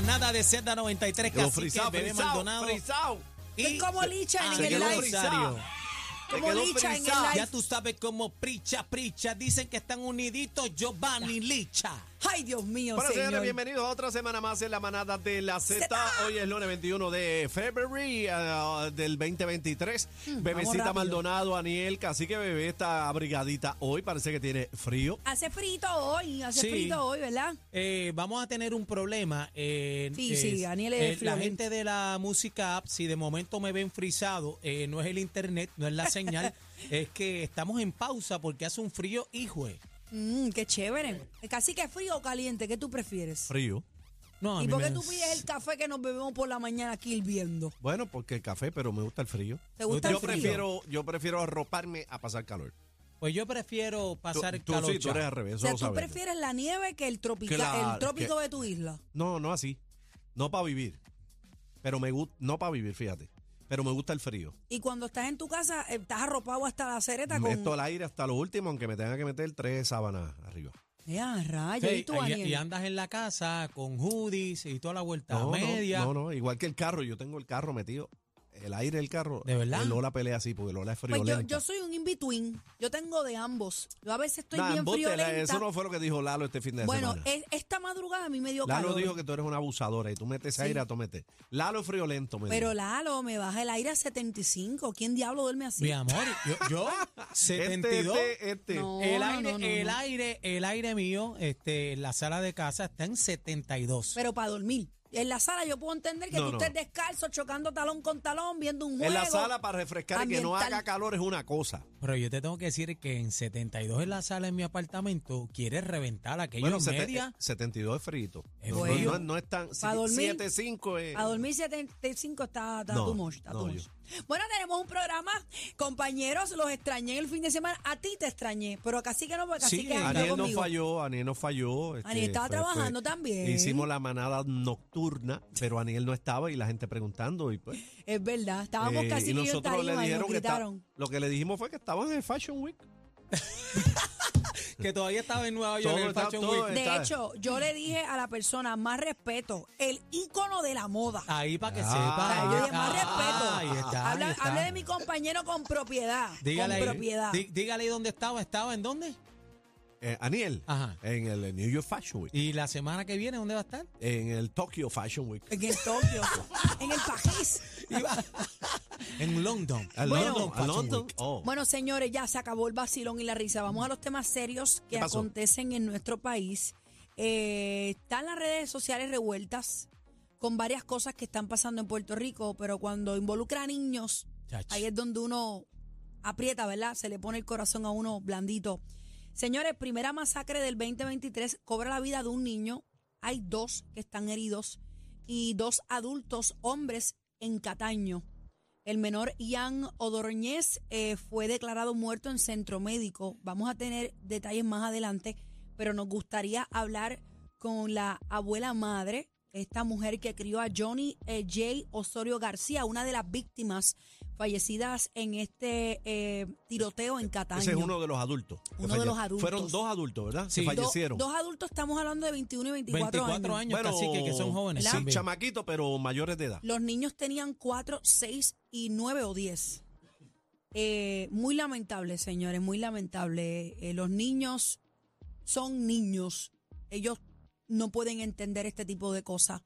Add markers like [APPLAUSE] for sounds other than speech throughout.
Manada de Z93, Quedó Cacique, Bebé Maldonado. frisado. Es como Licha en Ángel el live. Rosario. Como quedó Licha en el frisado. live. Ya tú sabes cómo pricha, pricha. Dicen que están uniditos Giovanni Licha. Ay, Dios mío, Bueno, señor. señores, bienvenidos a otra semana más en la manada de la Z. Hoy es lunes 21 de febrero ah, del 2023. Bebecita rápido. Maldonado, Aniel, así que bebé está abrigadita hoy. Parece que tiene frío. Hace frito hoy, hace Sí. frito hoy, ¿verdad? Eh, vamos a tener un problema. eh, Sí, eh, sí, Daniel es eh, La gente de la música app, si de momento me ven frisado, eh, no es el internet, no es la [LAUGHS] señal, es que estamos en pausa porque hace un frío, hijo. Mmm, qué chévere. Casi que frío o caliente, ¿qué tú prefieres? Frío. No, ¿Y por qué me- tú pides el café que nos bebemos por la mañana aquí hirviendo? Bueno, porque el café, pero me gusta el frío. ¿Te gusta Yo el frío? prefiero, yo prefiero arroparme a pasar calor. Pues yo prefiero Tú, pasar el tú calor. sí, tú eres al revés, O sea, tú sabes. prefieres la nieve que el, tropical, Claro, el trópico que- de tu isla. No, no así. No para vivir. Pero me gusta, no para vivir, fíjate. Pero me gusta el frío. Y cuando estás en tu casa, eh, estás arropado hasta la cereta con... Meto el aire hasta lo último, aunque me tenga que meter tres sábanas arriba. Ya, rayos. Sí, ¿Y tú, y, Daniel? y andas en la casa con hoodies y toda la vuelta No, no, media. no, no, igual que el carro, yo tengo el carro metido, el aire del carro. ¿De verdad? El Lola pelea así, porque Lola es Pues yo, friolenta. yo soy un in-between. Yo tengo de ambos. Yo a veces estoy Nah, bien la- friolenta. eso no fue lo que dijo Lalo este fin de bueno, semana. es- esta madrugada a mí me dio Lalo calor. dijo que tú eres una abusadora y tú metes Sí. aire a tomete. Lalo es friolento, me Pero dijo. Lalo, me baja el aire a 75. ¿Quién diablo duerme así? Mi amor, yo, yo 72. [LAUGHS] Este, este, este. No, el aire, no, no, el no. aire, el aire mío, este, en la sala de casa está en 72. Pero para dormir. En la sala yo puedo entender que No, tú no. estés descalzo, chocando talón con talón, viendo un juego. En la sala para refrescar y que no haga calor es una cosa. Pero yo te tengo que decir que en 72 en la sala en mi apartamento quieres reventar aquello Bueno, en sete- media. 72 es frito. Es No, no, no- no es tan... Dormir. 75 es... A dormir 75 está, está No, too much, está no, too yo- much. Bueno, tenemos un programa. Compañeros, los extrañé el fin de semana. A ti te extrañé, pero casi que no, porque casi Sí, que Aniel no conmigo. falló, Aniel no falló. este, Aniel estaba trabajando también. Hicimos la manada nocturna, pero Aniel no estaba y la gente preguntando. Y pues, Es verdad, estábamos eh, casi y nosotros le y dijeron nos que está- lo que le dijimos fue que estaban en Fashion Week. Que todavía estaba en Nueva York Todo en el Fashion todo Week. De hecho, yo le dije a la persona, más respeto, el ícono de la moda. Ahí para que Ah. sepa. O sea, yo dije, más respeto. Ahí está, Habla- ahí está. Hable de mi compañero con propiedad. Dígale con propiedad. dí- dígale dónde estaba. ¿Estaba en dónde? Eh, Aniel, Ajá. en el New York Fashion Week, ¿Y la semana que viene dónde va a estar? en el Tokyo Fashion Week. En el Tokio, en el París. [LAUGHS] En London. ¿A Bueno. London? ¿A Fashion London? Week. Oh. Bueno, señores, ya se acabó el vacilón y la risa. Vamos a los temas serios que acontecen en nuestro país. Eh, están las redes sociales revueltas con varias cosas que están pasando en Puerto Rico, pero cuando involucra a niños, Chach. ahí es donde uno aprieta, ¿verdad? Se le pone el corazón a uno blandito. Señores, primera masacre del 2023 cobra la vida de un niño. Hay dos que están heridos y dos adultos hombres en Cataño. El menor Ian Odorñez eh, fue declarado muerto en centro médico. Vamos a tener detalles más adelante, pero nos gustaría hablar con la abuela madre esta mujer que crió a Johnny eh, J. Osorio García, una de las víctimas fallecidas en este eh, tiroteo en Cataño. Ese es uno de los adultos. Uno de los adultos. Fueron dos adultos, ¿verdad? Sí. Que Do- fallecieron. Dos adultos, estamos hablando de 21 y 24, 24 años, Bueno, cacique, que son jóvenes. Sí, chamaquitos, pero mayores de edad. Los niños tenían 4, 6 y 9 o 10. Eh, muy lamentable, señores, muy lamentable. Eh, los niños son niños. Ellos no pueden entender este tipo de cosas.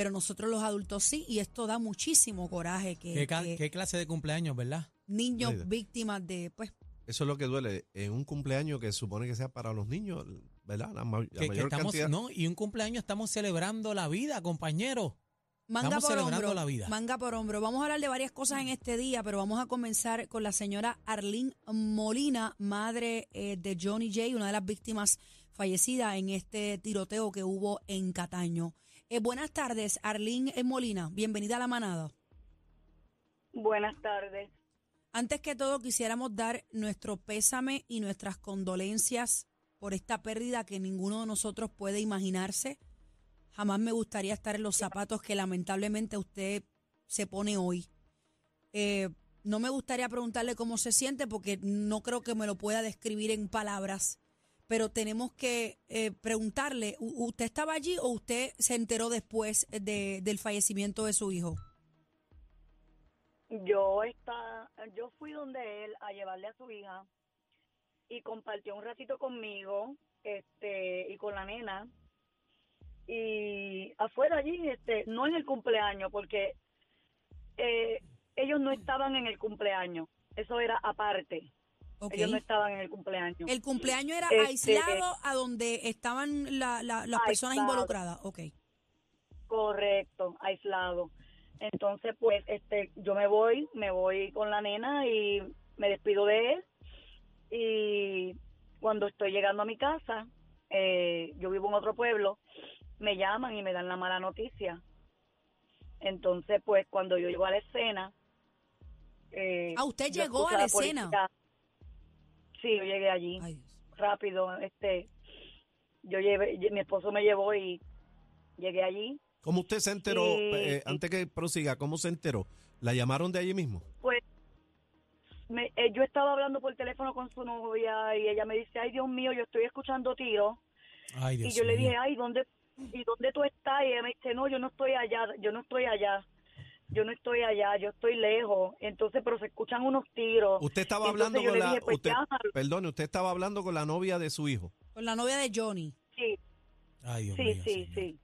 Pero nosotros los adultos sí, y esto da muchísimo coraje que, ¿Qué, ca- que qué clase de cumpleaños, verdad? niños Mira. víctimas de, pues, Eso es lo que duele. En un cumpleaños que supone que sea para los niños, ¿verdad? La, ma- la Que, que mayor estamos, cantidad. no, y un cumpleaños estamos celebrando la vida, compañero. Manga Estamos por celebrando hombro. la vida. Manga por hombro. Vamos a hablar de varias cosas en este día, pero vamos a comenzar con la señora Arlene Molina, madre eh, de Johnny J, una de las víctimas fallecidas en este tiroteo que hubo en Cataño. Eh, buenas tardes, Arlene eh, Molina. Bienvenida a la manada. Buenas tardes. Antes que todo, quisiéramos dar nuestro pésame y nuestras condolencias por esta pérdida que ninguno de nosotros puede imaginarse. Jamás me gustaría estar en los zapatos que lamentablemente usted se pone hoy. Eh, no me gustaría preguntarle cómo se siente porque no creo que me lo pueda describir en palabras, pero tenemos que eh, preguntarle, ¿u- ¿usted estaba allí o usted se enteró después de- del fallecimiento de su hijo? Yo está, yo fui donde él a llevarle a su hija y compartió un ratito conmigo, este, y con la nena. Y afuera allí, este, no en el cumpleaños, porque eh, ellos no estaban en el cumpleaños. Eso era aparte. Ellos no estaban en el cumpleaños. El cumpleaños era Este- aislado a donde estaban la- la- las personas involucradas. Ok. Correcto, aislado. Entonces, pues, este, yo me voy, me voy con la nena y me despido de él. Y cuando estoy llegando a mi casa, eh, yo vivo en otro pueblo, me llaman y me dan la mala noticia. Entonces, pues, cuando yo llego a la escena, eh, Ah, usted llegó a la escena. Sí, yo llegué allí Ay, Dios. rápido. Este, yo llevé, mi esposo me llevó y llegué allí. ¿Cómo usted se enteró? Eh, sí. antes que prosiga, ¿cómo se enteró? ¿La llamaron de allí mismo? Pues me, eh, yo estaba hablando por teléfono con su novia y ella me dice, ay Dios mío, yo estoy escuchando tiros. Ay, Dios y yo le mío. dije, ay, ¿dónde, ¿y dónde tú estás? Y ella me dice, no, yo no estoy allá, yo no estoy allá. Yo no estoy allá, yo estoy lejos. Entonces, pero se escuchan unos tiros. Usted estaba Entonces hablando con la... dije, pues, usted, llámalo. perdone, usted estaba hablando con la novia de su hijo. Con la novia de Johnny. Sí, Ay, Dios sí, mío, sí, señor. sí.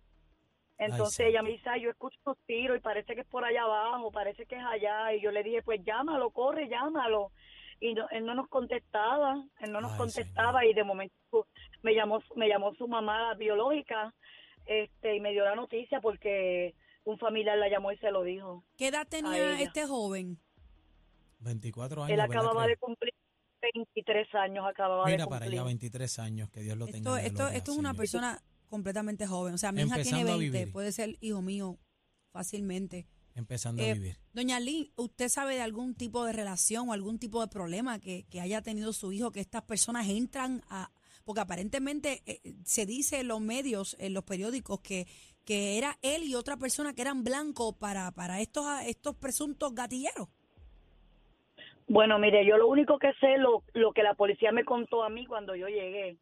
Entonces ella me dice, ay, yo escucho unos tiros y parece que es por allá abajo, parece que es allá. Y yo le dije, pues llámalo, corre, llámalo. Y no- él no nos contestaba, él no nos Ay, contestaba y de momento me llamó, me llamó su mamá biológica este y me dio la noticia porque un familiar la llamó y se lo dijo. ¿Qué edad tenía este joven? 24 años. él ¿verdad, acababa de cumplir 23 años, acababa de Mira para cumplir. allá, 23 años, que Dios lo tenga. Esto, en la esto, esto es una persona completamente joven. O sea, mi hija tiene Empezando a 20, vivir. puede ser hijo mío fácilmente. Empezando Eh, a vivir. Doña Lee, ¿usted sabe de algún tipo de relación o algún tipo de problema que, que haya tenido su hijo, que estas personas entran a... Porque aparentemente eh, se dice en los medios, en los periódicos, que, que era él y otra persona que eran blancos para, para estos, estos presuntos gatilleros. Bueno, mire, yo lo único que sé lo, lo que la policía me contó a mí cuando yo llegué.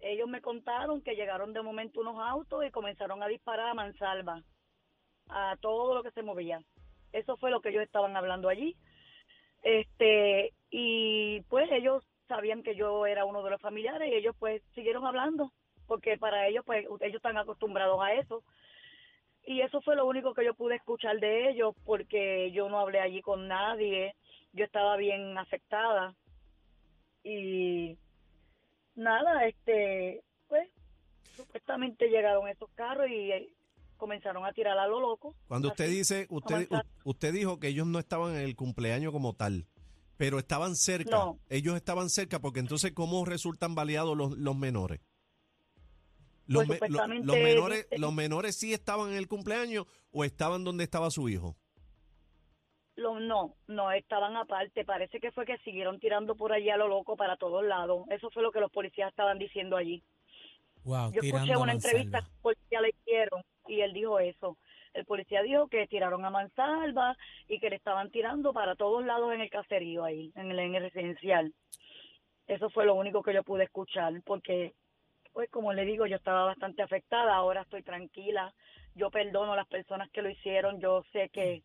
Ellos me contaron que llegaron de momento unos autos y comenzaron a disparar a mansalva a todo lo que se movía. Eso fue lo que ellos estaban hablando allí. Este, y pues ellos sabían que yo era uno de los familiares y ellos pues siguieron hablando porque para ellos pues ellos están acostumbrados a eso. Y eso fue lo único que yo pude escuchar de ellos porque yo no hablé allí con nadie yo estaba bien afectada y nada este pues supuestamente llegaron esos carros y eh, comenzaron a tirar a lo loco Cuando usted dice, usted, usted dijo que ellos no estaban en el cumpleaños como tal, pero estaban cerca. No. Ellos estaban cerca porque entonces, ¿cómo resultan baleados los, los menores? Pues, Los, me- lo- supuestamente los menores, dice- ¿Los menores sí estaban en el cumpleaños o estaban donde estaba su hijo? Lo- no no estaban aparte parece que fue que siguieron tirando por allí a lo loco para todos lados eso fue lo que los policías estaban diciendo allí Wow, Yo escuché una entrevista que el policía le hicieron y él dijo eso. El policía dijo que tiraron a mansalva y que le estaban tirando para todos lados en el caserío ahí, en el, en el residencial. Eso fue lo único que yo pude escuchar porque, pues como le digo, yo estaba bastante afectada, ahora estoy tranquila, yo perdono a las personas que lo hicieron, yo sé que,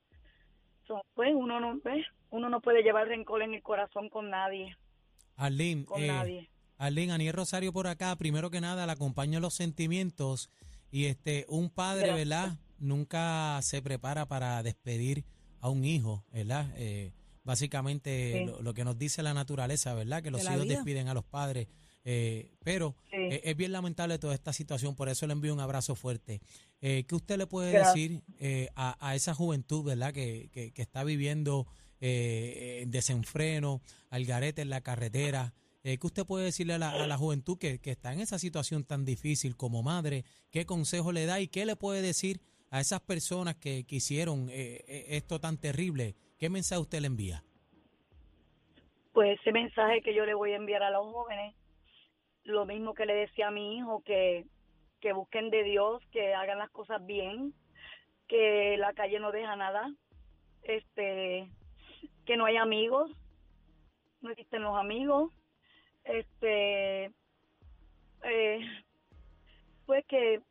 son, pues uno no, ¿ves? uno no puede llevar rencor en el corazón con nadie, Arlene, con eh, nadie. Arlene, Aniel Rosario por acá, primero que nada, le acompaño los sentimientos y este, un padre, Gracias. ¿verdad? Nunca se prepara para despedir a un hijo, ¿verdad? Eh, básicamente Sí. lo, lo que nos dice la naturaleza, ¿verdad? Que los hijos vida. despiden a los padres, eh, pero Sí. eh, es bien lamentable toda esta situación, por eso le envío un abrazo fuerte. Eh, ¿Qué usted le puede Gracias. decir eh, a, a esa juventud, ¿verdad? Que, que, que está viviendo eh, en desenfreno, al garete en la carretera. ¿Qué usted puede decirle a la, a la juventud que, que está en esa situación tan difícil como madre? ¿Qué consejo le da y qué le puede decir a esas personas que, que hicieron esto tan terrible? ¿Qué mensaje usted le envía? pues ese mensaje que yo le voy a enviar a los jóvenes, lo mismo que le decía a mi hijo, que, que busquen de Dios, que hagan las cosas bien, que la calle no deja nada, este, que no hay amigos, no existen los amigos, este, eh, pues que,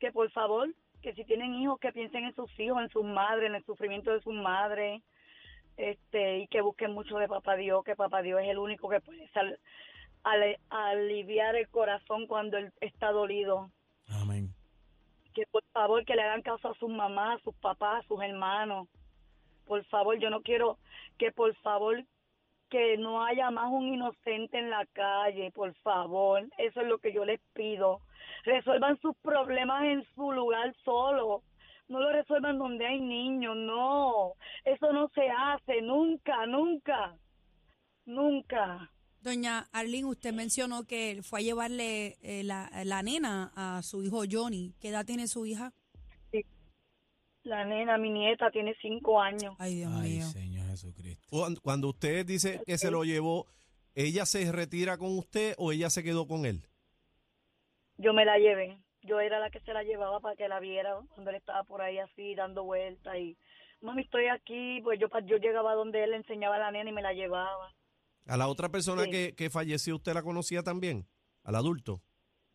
que por favor, que si tienen hijos, que piensen en sus hijos, en sus madres, en el sufrimiento de sus madres, este y que busquen mucho de papá Dios que papá Dios es el único que puede sal- ale- aliviar el corazón cuando él está dolido Amén. que por favor que le hagan caso a sus mamás, a sus papás, a sus hermanos. Por favor, yo no quiero que por favor que no haya más un inocente en la calle, por favor. Eso es lo que yo les pido. Resuelvan sus problemas en su lugar solo. No lo resuelvan donde hay niños, no. Eso no se hace, nunca, nunca. Nunca. Doña Arlene, usted mencionó que fue a llevarle eh, la, la nena a su hijo Johnny. ¿Qué edad tiene su hija? La nena, mi nieta, tiene cinco años. Ay, Dios Ay, mío. Señor Jesucristo. Cuando- Cuando usted dice que se lo llevó, ¿ella se retira con usted o ella se quedó con él? yo me la llevé. Yo era la que se la llevaba para que la viera cuando él estaba por ahí así dando vueltas y mami estoy aquí, pues yo pa- yo llegaba donde él le enseñaba a la nena y me la llevaba. ¿A la otra persona Sí. que, que falleció usted la conocía también? ¿Al adulto?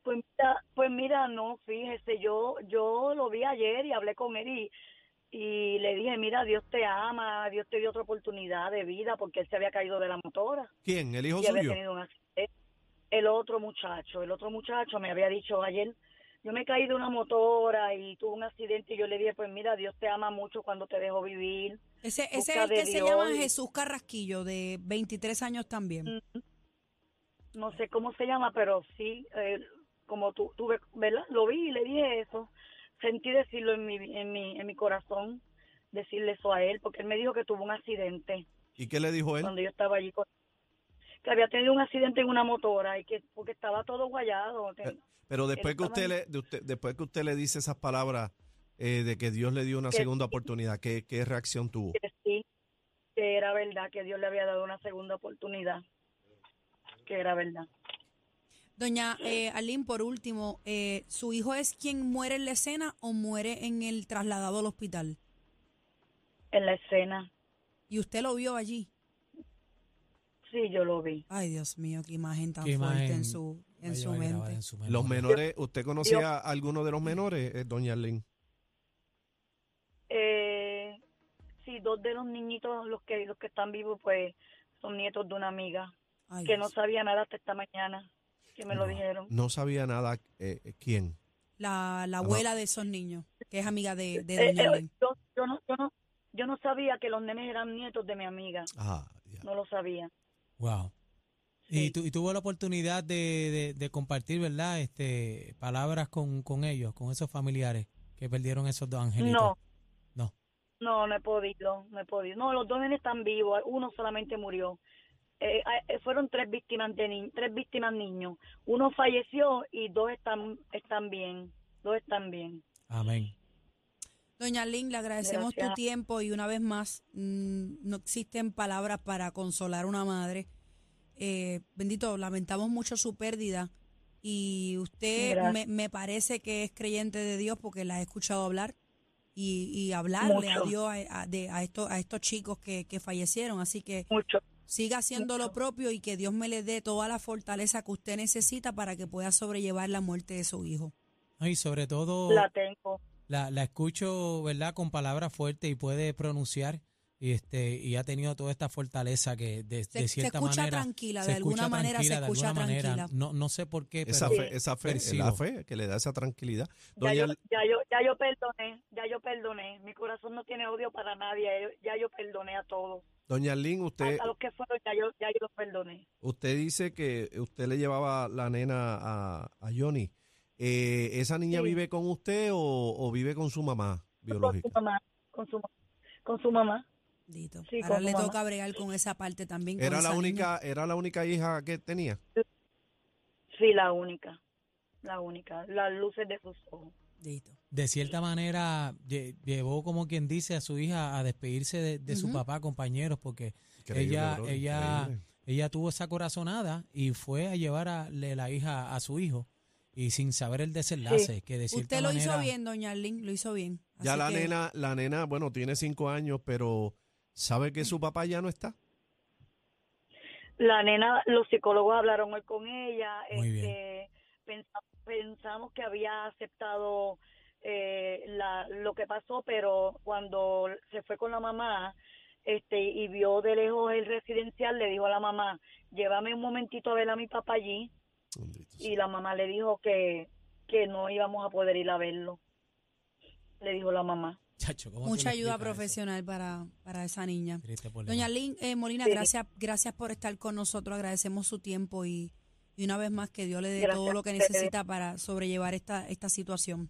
Pues mira, pues mira, no, fíjese, yo yo lo vi ayer y hablé con él y y le dije, mira, Dios te ama, Dios te dio otra oportunidad de vida porque él se había caído de la motora. ¿Quién? ¿El hijo y había suyo? tenido un accidente. El otro muchacho, el otro muchacho me había dicho ayer, yo me caí de una motora y tuve un accidente y yo le dije, pues mira, Dios te ama mucho cuando te dejó vivir. Ese, ese es el que se llama Jesús Carrasquillo, de 23 años también. Mm. No sé cómo se llama, pero sí, eh, como tú, tuve, ¿verdad? Lo vi y le dije eso. Sentí decirlo en mi, en mi, en mi corazón, decirle eso a él, porque él me dijo que tuvo un accidente ¿Y qué le dijo él? cuando yo estaba allí con que había tenido un accidente en una motora y que porque estaba todo guayado. Eh, Pero después que usted le, de usted, después que usted le dice esas palabras eh, de que Dios le dio una Que segunda sí. oportunidad, ¿qué, qué reacción tuvo? que sí, que era verdad, que Dios le había dado una segunda oportunidad, que era verdad. Doña eh, por último, eh, ¿su hijo es quien muere en la escena o muere en el trasladado al hospital? En la escena, ¿Y usted lo vio allí? Sí, yo lo vi. Ay, Dios mío, qué imagen tan Qué fuerte imagen en su, en su mente. en su Los menores, ¿usted conocía a alguno de los menores, eh, doña Arlene? Eh, sí, dos de los niñitos, los que los que están vivos, pues son nietos de una amiga Ay, que no Dios. sabía nada hasta esta mañana, que me lo No. dijeron. No sabía nada. eh, eh, ¿Quién? La, la abuela de esos niños, que es amiga de, de Eh, Doña eh, Arlene. yo, yo no, yo no, yo no sabía que los nenes eran nietos de mi amiga, Ah, ya. no lo sabía. Wow. Sí. Y, tu- y tuvo la oportunidad de, de- de compartir, ¿verdad? Este, palabras con, con ellos, con esos familiares que perdieron esos dos angelitos. No, No. no, no he podido, no he podido. No, los dos nenes están vivos, uno solamente murió. Eh, eh, fueron tres víctimas de ni- tres víctimas niños. Uno falleció y dos están están bien, dos están bien. Amén. Doña Arlene, le agradecemos tu tiempo y una vez más, mm, no existen palabras para consolar a una madre. Eh, bendito, lamentamos mucho su pérdida Y usted me, me parece que es creyente de Dios porque la he escuchado hablar y, y hablarle a. Dios a, a- de- a estos, a estos chicos que, que fallecieron. Así que Mucho. siga haciendo lo propio y que Dios me le dé toda la fortaleza que usted necesita para que pueda sobrellevar la muerte de su hijo. Y sobre todo La tengo. La, la escucho, ¿verdad? Con palabras fuertes y puede pronunciar y este y ha tenido toda esta fortaleza que de, Se- de se cierta escucha manera tranquila, se de alguna manera se escucha alguna manera. tranquila. No, no sé por qué, Esa pero fe, esa fe, percibo. la fe que le da esa tranquilidad. Ya Doña, yo, ya yo, ya yo perdoné, ya yo perdoné. Mi corazón no tiene odio para nadie. Ya yo perdoné a todos. Doña Lynn, usted, a los que fueron, ya yo, ya yo los perdoné. usted dice que usted le llevaba la nena a, a Johnny. Eh, ¿Esa niña Sí. vive con usted o, o vive con su mamá Con su biológica? mamá, con su, con su mamá. Dito. Sí, Ahora con le su mamá. toca bregar con esa parte también. ¿Era la niña. única, era la única hija que tenía? Sí, la única. La única. Las luces de sus ojos. Dito. de cierta manera lle- llevó como quien dice a su hija a despedirse de, de su papá, compañeros, porque Increíble, ella bro, ella increíble. ella tuvo esa corazonada y fue a llevar a le- la hija a su hijo y sin saber el desenlace, que de cierta Usted lo manera hizo bien, doña Arlene, lo hizo bien. Ya la que- nena, la nena, bueno, tiene cinco años, pero ¿sabe que su papá ya no está? La nena, los psicólogos hablaron hoy con ella. Muy bien. este, pensa- pensamos que había aceptado eh, la, lo que pasó, pero cuando se fue con la mamá este y vio de lejos el residencial, le dijo a la mamá, llévame un momentito a ver a mi papá allí. Y la mamá le dijo que, que no íbamos a poder ir a verlo. Le dijo la mamá. Chacho, ¿cómo tú Mucha ayuda profesional para, para esa niña. Doña Lynn eh, Molina, Sí. gracias, gracias por estar con nosotros, agradecemos su tiempo y, y una vez más que Dios le dé Gracias todo lo que necesita para sobrellevar esta, esta situación.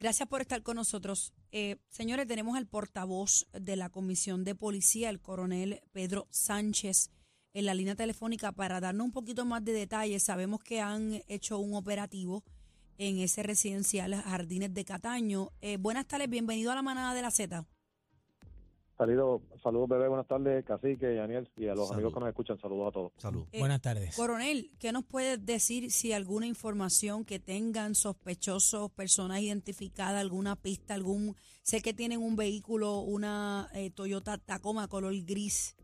Gracias por estar con nosotros. Eh, señores, tenemos al portavoz de la Comisión de Policía, el coronel Pedro Sánchez, en la línea telefónica para darnos un poquito más de detalles. Sabemos que han hecho un operativo en ese residencial Jardines de Cataño. Eh, buenas tardes, bienvenido a la manada de la Z. Saludos, saludos bebé, buenas tardes, Cacique, Daniel y a los Salud. amigos que nos escuchan, saludos a todos. Salud. Eh, Buenas tardes. Coronel, ¿qué nos puedes decir si alguna información que tengan sospechosos, personas identificadas, alguna pista, algún... Sé que tienen un vehículo, una eh, Toyota Tacoma color gris,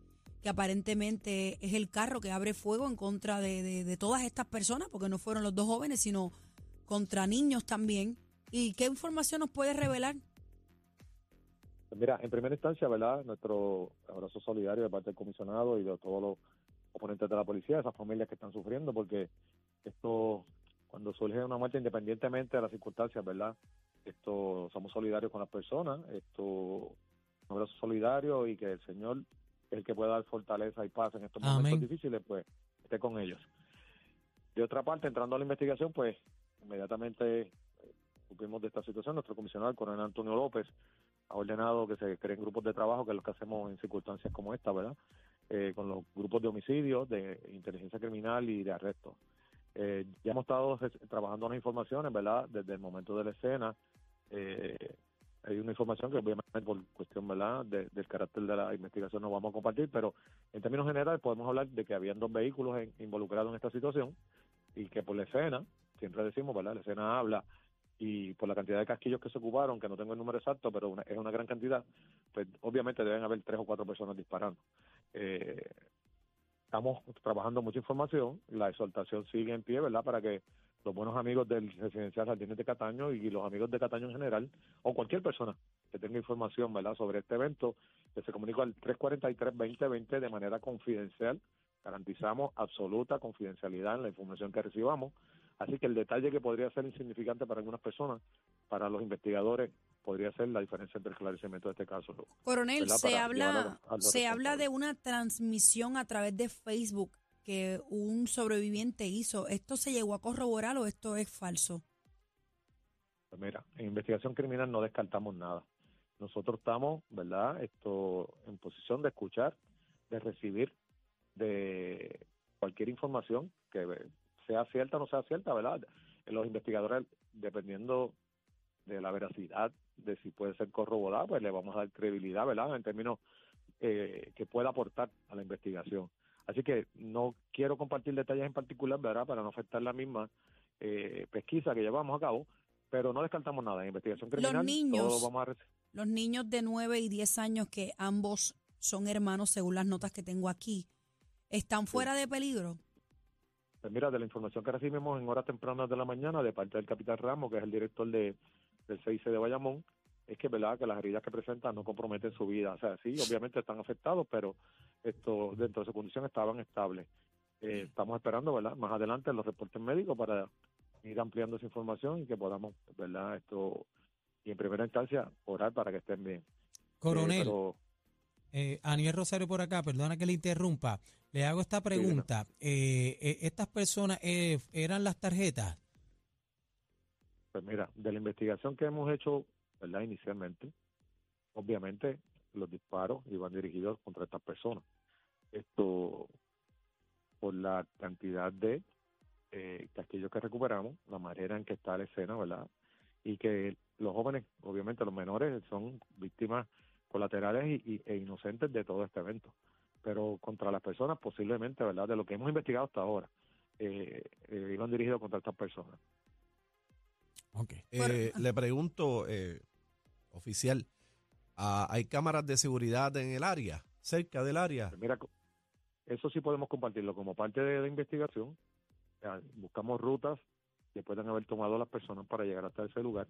que aparentemente es el carro que abre fuego en contra de, de- de todas estas personas, porque no fueron los dos jóvenes, sino contra niños también. ¿Y qué información nos puedes revelar? Pues Mira, en primera instancia, ¿verdad? Nuestro abrazo solidario de parte del comisionado y de todos los oponentes de la policía, esas familias que están sufriendo, porque esto, cuando surge una muerte, independientemente de las circunstancias, ¿verdad? Esto, somos solidarios con las personas, esto, un abrazo solidario y que el Señor, el que pueda dar fortaleza y paz en estos Amén. momentos difíciles, pues esté con ellos. De otra parte, entrando a la investigación, pues inmediatamente eh, supimos de esta situación, nuestro comisionado, el coronel Antonio López, ha ordenado que se creen grupos de trabajo, que es lo que hacemos en circunstancias como esta, ¿verdad? Eh, con los grupos de homicidios, de inteligencia criminal y de arresto. Eh, ya hemos estado trabajando unas informaciones, ¿verdad? Desde el momento de la escena. Eh, hay una información que obviamente por cuestión, ¿verdad? De- del carácter de la investigación no vamos a compartir, pero en términos generales podemos hablar de que habían dos vehículos en- involucrados en esta situación y que por la escena, siempre decimos, ¿verdad? La escena habla y por la cantidad de casquillos que se ocuparon, que no tengo el número exacto, pero una- es una gran cantidad, pues obviamente deben haber tres o cuatro personas disparando. Eh, estamos trabajando mucha información, la exhortación sigue en pie, ¿verdad? Para que los buenos amigos del residencial Jardines de Cataño y los amigos de Cataño en general, o cualquier persona que tenga información, ¿verdad? Sobre este evento, que se comunica al 343-2020 de manera confidencial. Garantizamos absoluta confidencialidad en la información que recibamos. Así que el detalle que podría ser insignificante para algunas personas, para los investigadores, podría ser la diferencia entre el esclarecimiento de este caso. Coronel, ¿verdad? se Para habla, a se habla de una transmisión a través de Facebook que un sobreviviente hizo. ¿Esto se llegó a corroborar o esto es falso? Pues mira, en investigación criminal no descartamos nada. Nosotros estamos, ¿verdad? Esto en posición de escuchar, de recibir de cualquier información que sea cierta o no sea cierta, ¿verdad? Los investigadores, dependiendo de la veracidad, de si puede ser corroborada, pues le vamos a dar credibilidad, ¿verdad? En términos eh, que pueda aportar a la investigación. Así que no quiero compartir detalles en particular, ¿verdad? Para no afectar la misma eh, pesquisa que llevamos a cabo, pero no descartamos nada. En investigación criminal, niños- todo vamos a rece- Los niños de 9 y 10 años, que ambos son hermanos según las notas que tengo aquí, ¿están fuera de peligro? Pues mira, de la información que recibimos en horas tempranas de la mañana de parte del capitán Ramos, que es el director de, del 6 de Bayamón, es que verdad que las heridas que presentan no comprometen su vida. O sea, sí, obviamente están afectados, pero esto dentro de su condición estaban estables. Eh, estamos esperando, ¿verdad? Más adelante los reportes médicos para ir ampliando esa información y que podamos, ¿verdad? Esto y en primera instancia orar para que estén bien. Eh, Coronel, pero eh, Aniel Rosario por acá, perdona que le interrumpa. Le hago esta pregunta. Eh, eh, ¿Estas personas eh, eran las tarjetas? Pues mira, de la investigación que hemos hecho, ¿verdad? Inicialmente, obviamente los disparos iban dirigidos contra estas personas. Esto, por la cantidad de eh, casquillos que recuperamos, la manera en que está la escena, ¿verdad? Y que los jóvenes, obviamente los menores, son víctimas colaterales y, y- e inocentes de todo este evento. Pero contra las personas, posiblemente, ¿verdad? De lo que hemos investigado hasta ahora, eh, eh, iban dirigidos contra estas personas. Ok. Eh, le pregunto, eh, oficial, ah, ¿hay cámaras de seguridad en el área, cerca del área? Pues mira, eso sí podemos compartirlo como parte de la investigación. Buscamos rutas que puedan haber tomado las personas para llegar hasta ese lugar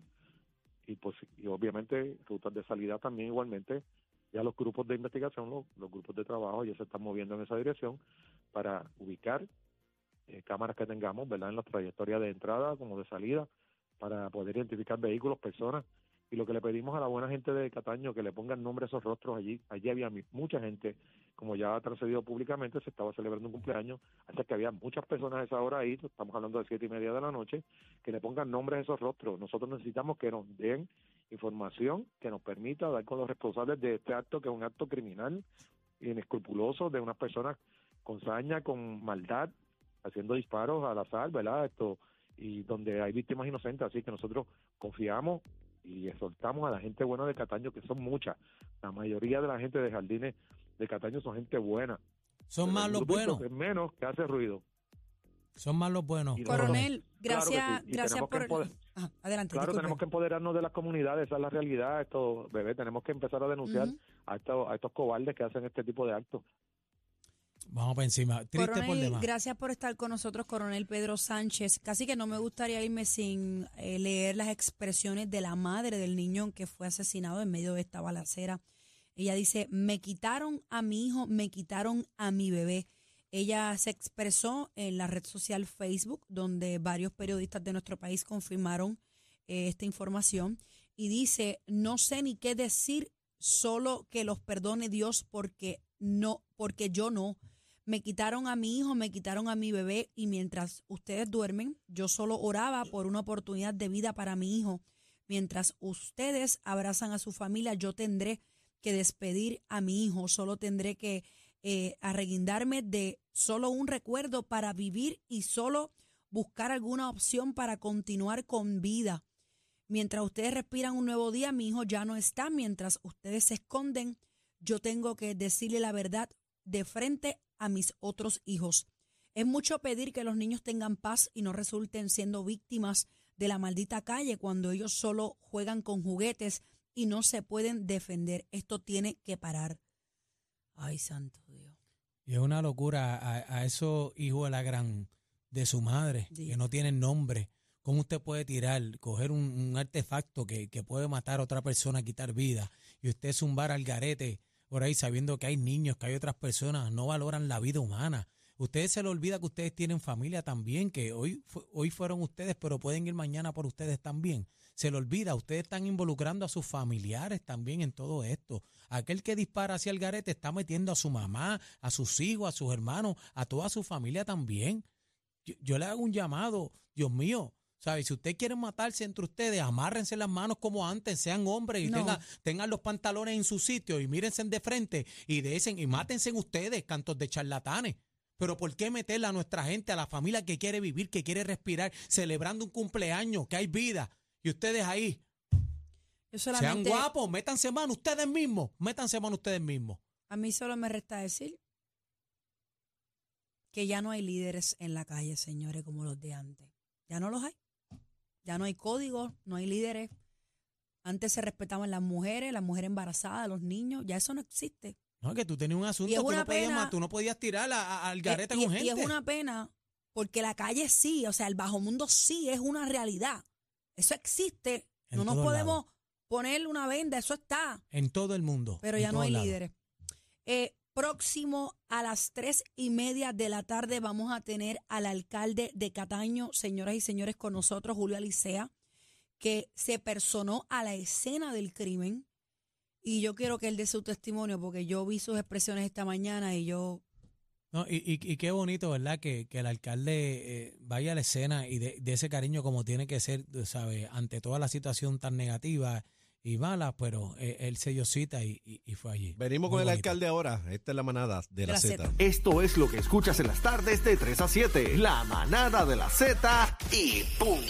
y pues y obviamente rutas de salida también igualmente. Ya los grupos de investigación, los, los grupos de trabajo ya se están moviendo en esa dirección para ubicar eh, cámaras que tengamos, ¿verdad? En las trayectorias de entrada como de salida para poder identificar vehículos, personas y lo que le pedimos a la buena gente de Cataño que le pongan nombre a esos rostros allí. Allí había mucha gente, como ya ha trascendido públicamente, se estaba celebrando un cumpleaños, así que había muchas personas a esa hora ahí, estamos hablando de siete y media de la noche, que le pongan nombres a esos rostros. Nosotros necesitamos que nos den información que nos permita dar con los responsables de este acto, que es un acto criminal, inescrupuloso, de unas personas con saña, con maldad, haciendo disparos al azar, ¿verdad? Esto y donde hay víctimas inocentes, así que nosotros confiamos y exhortamos a la gente buena de Cataño, que son muchas. La mayoría de la gente de jardines de Cataño son gente buena. Son más los buenos. que menos que hace ruido. Son más los buenos. Coronel, Claro gracias, sí, gracias por... empoder- Ajá, adelante, Claro, disculpe. tenemos que empoderarnos de las comunidades, esa es la realidad, esto, bebé, tenemos que empezar a denunciar a, estos, a estos cobardes que hacen este tipo de actos. Vamos para encima. Triste por Coronel, demás. gracias por estar con nosotros, Coronel Pedro Sánchez. Casi que no me gustaría irme sin eh, leer las expresiones de la madre del niño que fue asesinado en medio de esta balacera. Ella dice, me quitaron a mi hijo, me quitaron a mi bebé. Ella se expresó en la red social Facebook, donde varios periodistas de nuestro país confirmaron eh, esta información, y dice, no sé ni qué decir, solo que los perdone Dios porque no, porque yo no. Me quitaron a mi hijo, me quitaron a mi bebé y mientras ustedes duermen, yo solo oraba por una oportunidad de vida para mi hijo. Mientras ustedes abrazan a su familia, yo tendré que despedir a mi hijo, solo tendré que eh, arreguindarme de solo un recuerdo para vivir y solo buscar alguna opción para continuar con vida. Mientras ustedes respiran un nuevo día, mi hijo ya no está. Mientras ustedes se esconden, yo tengo que decirle la verdad de frente a mis otros hijos. Es mucho pedir que los niños tengan paz y no resulten siendo víctimas de la maldita calle cuando ellos solo juegan con juguetes y no se pueden defender. Esto tiene que parar. Ay, santo Dios. Y es una locura a, a esos hijos de la gran, de su madre, que no tienen nombre. ¿Cómo usted puede tirar, coger un, un artefacto que, que puede matar a otra persona, quitar vida, y usted zumbar al garete por ahí sabiendo que hay niños, que hay otras personas, no valoran la vida humana? Ustedes se le olvida que ustedes tienen familia también, que hoy, hoy fueron ustedes, pero pueden ir mañana por ustedes también. Se le olvida, ustedes están involucrando a sus familiares también en todo esto. Aquel que dispara hacia el garete está metiendo a su mamá, a sus hijos, a sus hermanos, a toda su familia también. Yo le hago un llamado, Dios mío, ¿sabes? Si usted quiere matarse entre ustedes, amárrense las manos como antes, sean hombres y No. tengan, tengan los pantalones en su sitio y mírense de frente y desen, y mátense ustedes, cantos de charlatanes. Pero ¿por qué meterle a nuestra gente, a la familia que quiere vivir, que quiere respirar, celebrando un cumpleaños, que hay vida? Y ustedes ahí, sean guapos, métanse mano ustedes mismos, métanse mano ustedes mismos. a mí solo me resta decir que ya no hay líderes en la calle, señores, como los de antes. Ya no los hay. Ya no hay códigos, no hay líderes. Antes se respetaban las mujeres, las mujeres embarazadas, los niños. Ya eso no existe. No, que tú tenías un asunto, Y tú, no podías, pena- ma- tú no podías tirar al garete Eh, y, con y gente. es una pena porque la calle sí, o sea, el bajo mundo sí es una realidad. Eso existe. En no nos podemos poner una venda, eso está. En todo el mundo. Pero ya no hay lados. líderes. Eh, próximo a las tres y media de la tarde vamos a tener al alcalde de Cataño, señoras y señores, con nosotros, Julio Alicea, que se personó a la escena del crimen. Y yo quiero que él dé su testimonio porque yo vi sus expresiones esta mañana y yo No, y, y, y qué bonito, ¿verdad? Que, que el alcalde eh, vaya a la escena y de, de ese cariño como tiene que ser, ¿sabes? Ante toda la situación tan negativa y mala, pero eh, él se dio cita y, y- y fue allí. Venimos Muy con el alcalde ahora. Esta es la manada de la, la Z. Zeta. Esto es lo que escuchas en las tardes de 3 a 7. La manada de la Z y ¡pum!